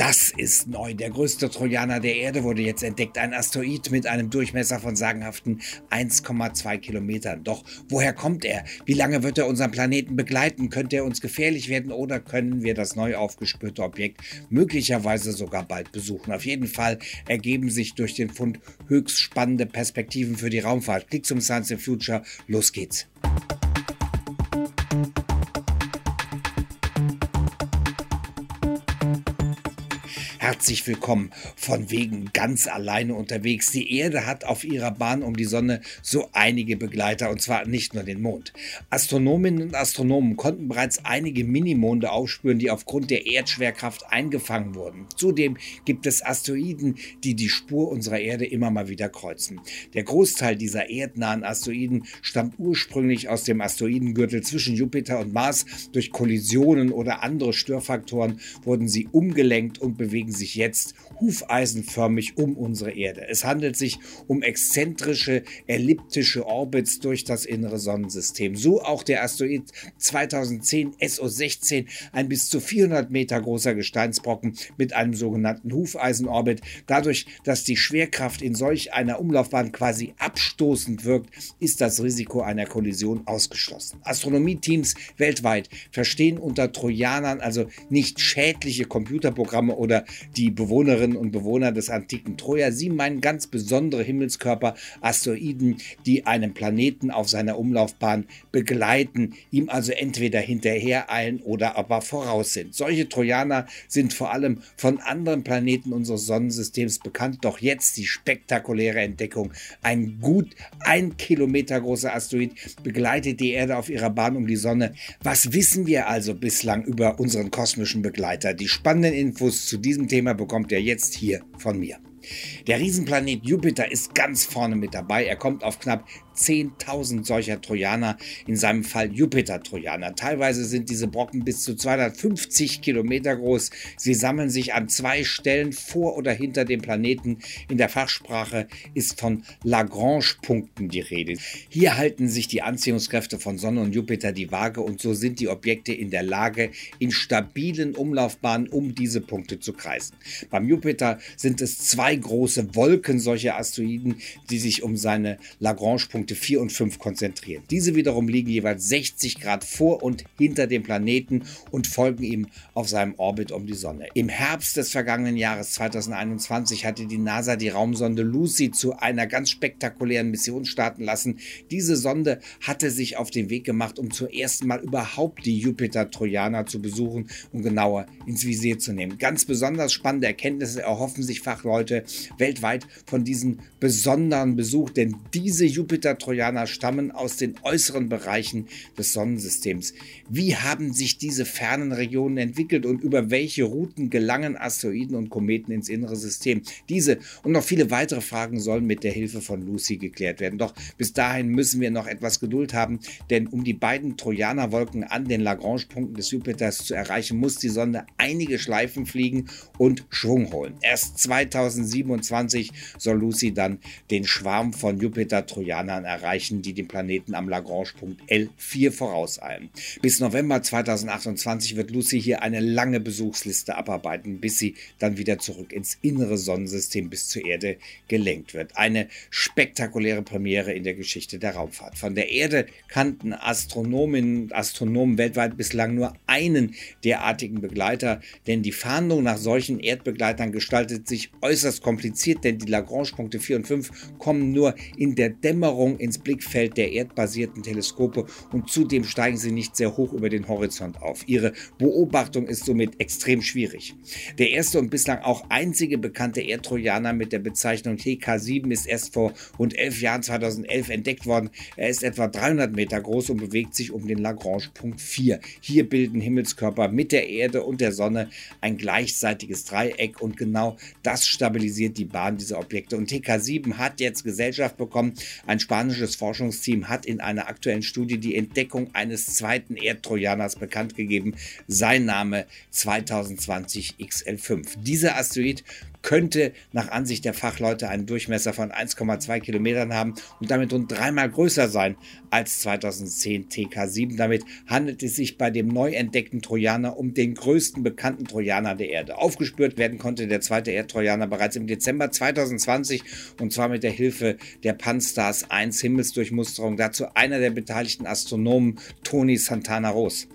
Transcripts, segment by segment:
Das ist neu. Der größte Trojaner der Erde wurde jetzt entdeckt. Ein Asteroid mit einem Durchmesser von sagenhaften 1,2 Kilometern. Doch woher kommt er? Wie lange wird er unseren Planeten begleiten? Könnte er uns gefährlich werden oder können wir das neu aufgespürte Objekt möglicherweise sogar bald besuchen? Auf jeden Fall ergeben sich durch den Fund höchst spannende Perspektiven für die Raumfahrt. Klick zum Science in Future. Los geht's. Herzlich willkommen. Von wegen ganz alleine unterwegs. Die Erde hat auf ihrer Bahn um die Sonne so einige Begleiter und zwar nicht nur den Mond. Astronominnen und Astronomen konnten bereits einige Minimonde aufspüren, die aufgrund der Erdschwerkraft eingefangen wurden. Zudem gibt es Asteroiden, die die Spur unserer Erde immer mal wieder kreuzen. Der Großteil dieser erdnahen Asteroiden stammt ursprünglich aus dem Asteroidengürtel zwischen Jupiter und Mars. Durch Kollisionen oder andere Störfaktoren wurden sie umgelenkt und bewegen sich sich jetzt hufeisenförmig um unsere Erde. Es handelt sich um exzentrische, elliptische Orbits durch das innere Sonnensystem. So auch der Asteroid 2010 SO16, ein bis zu 400 Meter großer Gesteinsbrocken mit einem sogenannten Hufeisenorbit. Dadurch, dass die Schwerkraft in solch einer Umlaufbahn quasi abstoßend wirkt, ist das Risiko einer Kollision ausgeschlossen. Astronomieteams weltweit verstehen unter Trojanern also nicht schädliche Computerprogramme oder die Bewohnerinnen und Bewohner des antiken Troja. Sie meinen ganz besondere Himmelskörper, Asteroiden, die einen Planeten auf seiner Umlaufbahn begleiten, ihm also entweder hinterhereilen oder aber voraus sind. Solche Trojaner sind vor allem von anderen Planeten unseres Sonnensystems bekannt, doch jetzt die spektakuläre Entdeckung. Ein gut ein Kilometer großer Asteroid begleitet die Erde auf ihrer Bahn um die Sonne. Was wissen wir also bislang über unseren kosmischen Begleiter? Die spannenden Infos zu diesem Thema Thema bekommt ihr jetzt hier von mir. Der Riesenplanet Jupiter ist ganz vorne mit dabei. Er kommt auf knapp 10.000 solcher Trojaner, in seinem Fall Jupiter-Trojaner. Teilweise sind diese Brocken bis zu 250 Kilometer groß. Sie sammeln sich an zwei Stellen vor oder hinter dem Planeten. In der Fachsprache ist von Lagrange-Punkten die Rede. Hier halten sich die Anziehungskräfte von Sonne und Jupiter die Waage und so sind die Objekte in der Lage, in stabilen Umlaufbahnen um diese Punkte zu kreisen. Beim Jupiter sind es zwei große Wolken solcher Asteroiden, die sich um seine Lagrange-Punkte Punkte 4 und 5 konzentrieren. Diese wiederum liegen jeweils 60 Grad vor und hinter dem Planeten und folgen ihm auf seinem Orbit um die Sonne. Im Herbst des vergangenen Jahres 2021 hatte die NASA die Raumsonde Lucy zu einer ganz spektakulären Mission starten lassen. Diese Sonde hatte sich auf den Weg gemacht, um zum ersten Mal überhaupt die Jupiter-Trojaner zu besuchen und genauer ins Visier zu nehmen. Ganz besonders spannende Erkenntnisse erhoffen sich Fachleute weltweit von diesem besonderen Besuch, denn diese Jupiter Trojaner stammen aus den äußeren Bereichen des Sonnensystems. Wie haben sich diese fernen Regionen entwickelt und über welche Routen gelangen Asteroiden und Kometen ins innere System? Diese und noch viele weitere Fragen sollen mit der Hilfe von Lucy geklärt werden. Doch bis dahin müssen wir noch etwas Geduld haben, denn um die beiden Trojanerwolken an den Lagrange-Punkten des Jupiters zu erreichen, muss die Sonde einige Schleifen fliegen und Schwung holen. Erst 2027 soll Lucy dann den Schwarm von Jupiter-Trojanern erreichen, die den Planeten am Lagrange-Punkt L4 vorauseilen. Bis November 2028 wird Lucy hier eine lange Besuchsliste abarbeiten, bis sie dann wieder zurück ins innere Sonnensystem bis zur Erde gelenkt wird. Eine spektakuläre Premiere in der Geschichte der Raumfahrt. Von der Erde kannten Astronominnen und Astronomen weltweit bislang nur einen derartigen Begleiter, denn die Fahndung nach solchen Erdbegleitern gestaltet sich äußerst kompliziert, denn die Lagrange-Punkte 4 und 5 kommen nur in der Dämmerung ins Blickfeld der erdbasierten Teleskope und zudem steigen sie nicht sehr hoch über den Horizont auf. Ihre Beobachtung ist somit extrem schwierig. Der erste und bislang auch einzige bekannte Erdtrojaner mit der Bezeichnung TK7 ist erst vor rund elf Jahren 2011 entdeckt worden. Er ist etwa 300 Meter groß und bewegt sich um den Lagrange-Punkt 4. Hier bilden Himmelskörper mit der Erde und der Sonne ein gleichseitiges Dreieck und genau das stabilisiert die Bahn dieser Objekte. Und TK7 hat jetzt Gesellschaft bekommen. Ein Spaß kubanisches Forschungsteam hat in einer aktuellen Studie die Entdeckung eines zweiten Erdtrojaners bekannt gegeben. Sein Name 2020 XL5. Dieser Asteroid könnte nach Ansicht der Fachleute einen Durchmesser von 1,2 Kilometern haben und damit rund dreimal größer sein als 2010 TK7. Damit handelt es sich bei dem neu entdeckten Trojaner um den größten bekannten Trojaner der Erde. Aufgespürt werden konnte der zweite Erdtrojaner bereits im Dezember 2020 und zwar mit der Hilfe der Pan-STARRS 1 Himmelsdurchmusterung. Dazu einer der beteiligten Astronomen Tony Santana Ros.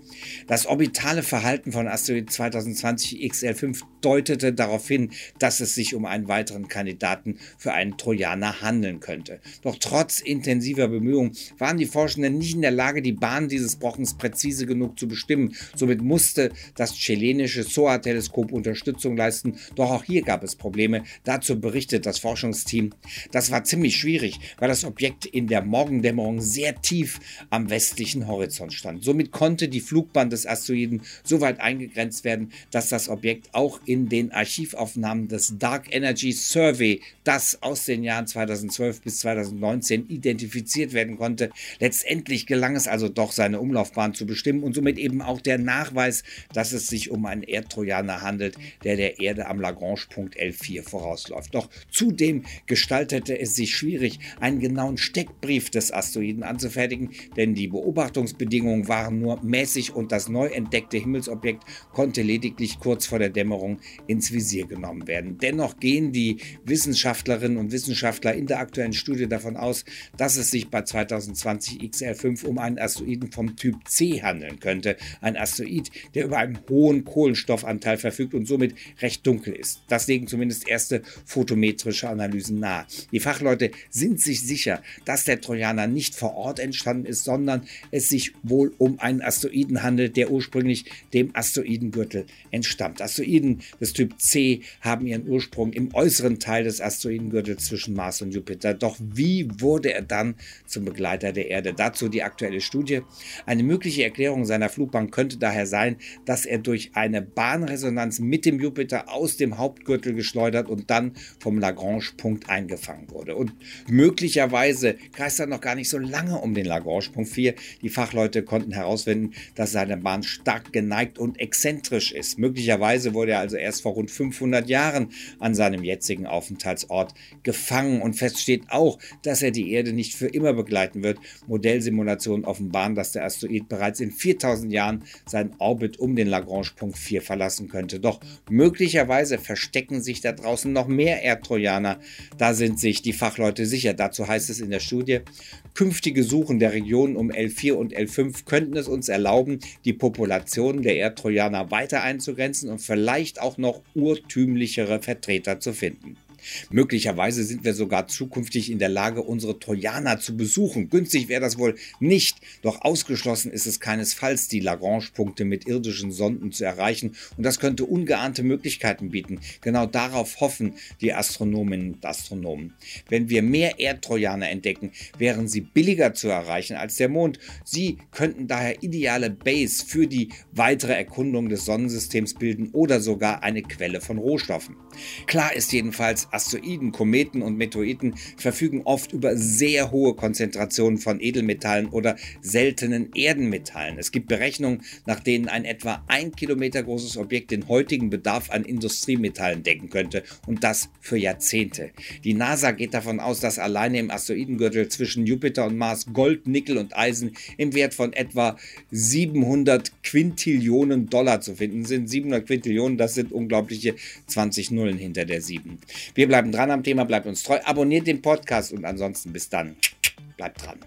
Das orbitale Verhalten von Asteroid 2020 XL5 deutete darauf hin, dass es sich um einen weiteren Kandidaten für einen Trojaner handeln könnte. Doch trotz intensiver Bemühungen waren die Forschenden nicht in der Lage, die Bahn dieses Brockens präzise genug zu bestimmen. Somit musste das chilenische SOA-Teleskop Unterstützung leisten. Doch auch hier gab es Probleme. Dazu berichtet das Forschungsteam. Das war ziemlich schwierig, weil das Objekt in der Morgendämmerung sehr tief am westlichen Horizont stand. Somit konnte die Flug Flugbahn des Asteroiden so weit eingegrenzt werden, dass das Objekt auch in den Archivaufnahmen des Dark Energy Survey, das aus den Jahren 2012 bis 2019 identifiziert werden konnte. Letztendlich gelang es also doch, seine Umlaufbahn zu bestimmen und somit eben auch der Nachweis, dass es sich um einen Erdtrojaner handelt, der der Erde am Lagrange-Punkt L4 vorausläuft. Doch zudem gestaltete es sich schwierig, einen genauen Steckbrief des Asteroiden anzufertigen, denn die Beobachtungsbedingungen waren nur mäßig und das neu entdeckte Himmelsobjekt konnte lediglich kurz vor der Dämmerung ins Visier genommen werden. Dennoch gehen die Wissenschaftlerinnen und Wissenschaftler in der aktuellen Studie davon aus, dass es sich bei 2020 XL5 um einen Asteroiden vom Typ C handeln könnte. Ein Asteroid, der über einen hohen Kohlenstoffanteil verfügt und somit recht dunkel ist. Das legen zumindest erste photometrische Analysen nahe. Die Fachleute sind sich sicher, dass der Trojaner nicht vor Ort entstanden ist, sondern es sich wohl um einen Asteroiden handelt handelt, der ursprünglich dem Asteroidengürtel entstammt. Asteroiden des Typ C haben ihren Ursprung im äußeren Teil des Asteroidengürtels zwischen Mars und Jupiter. Doch wie wurde er dann zum Begleiter der Erde? Dazu die aktuelle Studie. Eine mögliche Erklärung seiner Flugbahn könnte daher sein, dass er durch eine Bahnresonanz mit dem Jupiter aus dem Hauptgürtel geschleudert und dann vom Lagrange-Punkt eingefangen wurde. Und möglicherweise kreist er noch gar nicht so lange um den Lagrange-Punkt 4. Die Fachleute konnten herausfinden, dass seine Bahn stark geneigt und exzentrisch ist. Möglicherweise wurde er also erst vor rund 500 Jahren an seinem jetzigen Aufenthaltsort gefangen und fest steht auch, dass er die Erde nicht für immer begleiten wird. Modellsimulationen offenbaren, dass der Asteroid bereits in 4000 Jahren seinen Orbit um den Lagrange-Punkt 4 verlassen könnte. Doch möglicherweise verstecken sich da draußen noch mehr Erdtrojaner. Da sind sich die Fachleute sicher. Dazu heißt es in der Studie, künftige Suchen der Regionen um L4 und L5 könnten es uns erlauben, die Population der Erdtrojaner weiter einzugrenzen und vielleicht auch noch urtümlichere Vertreter zu finden. Möglicherweise sind wir sogar zukünftig in der Lage, unsere Trojaner zu besuchen. Günstig wäre das wohl nicht, doch ausgeschlossen ist es keinesfalls, die Lagrange-Punkte mit irdischen Sonden zu erreichen und das könnte ungeahnte Möglichkeiten bieten. Genau darauf hoffen die Astronominnen und Astronomen. Wenn wir mehr Erdtrojaner entdecken, wären sie billiger zu erreichen als der Mond. Sie könnten daher ideale Base für die weitere Erkundung des Sonnensystems bilden oder sogar eine Quelle von Rohstoffen. Klar ist jedenfalls, Asteroiden, Kometen und Meteoriten verfügen oft über sehr hohe Konzentrationen von Edelmetallen oder seltenen Erdenmetallen. Es gibt Berechnungen, nach denen ein etwa ein Kilometer großes Objekt den heutigen Bedarf an Industriemetallen decken könnte und das für Jahrzehnte. Die NASA geht davon aus, dass alleine im Asteroidengürtel zwischen Jupiter und Mars Gold, Nickel und Eisen im Wert von etwa 700 Quintillionen Dollar zu finden sind. 700 Quintillionen, das sind unglaubliche 20 Nullen hinter der 7. Wir bleiben dran am Thema, bleibt uns treu, abonniert den Podcast und ansonsten bis dann. Bleibt dran.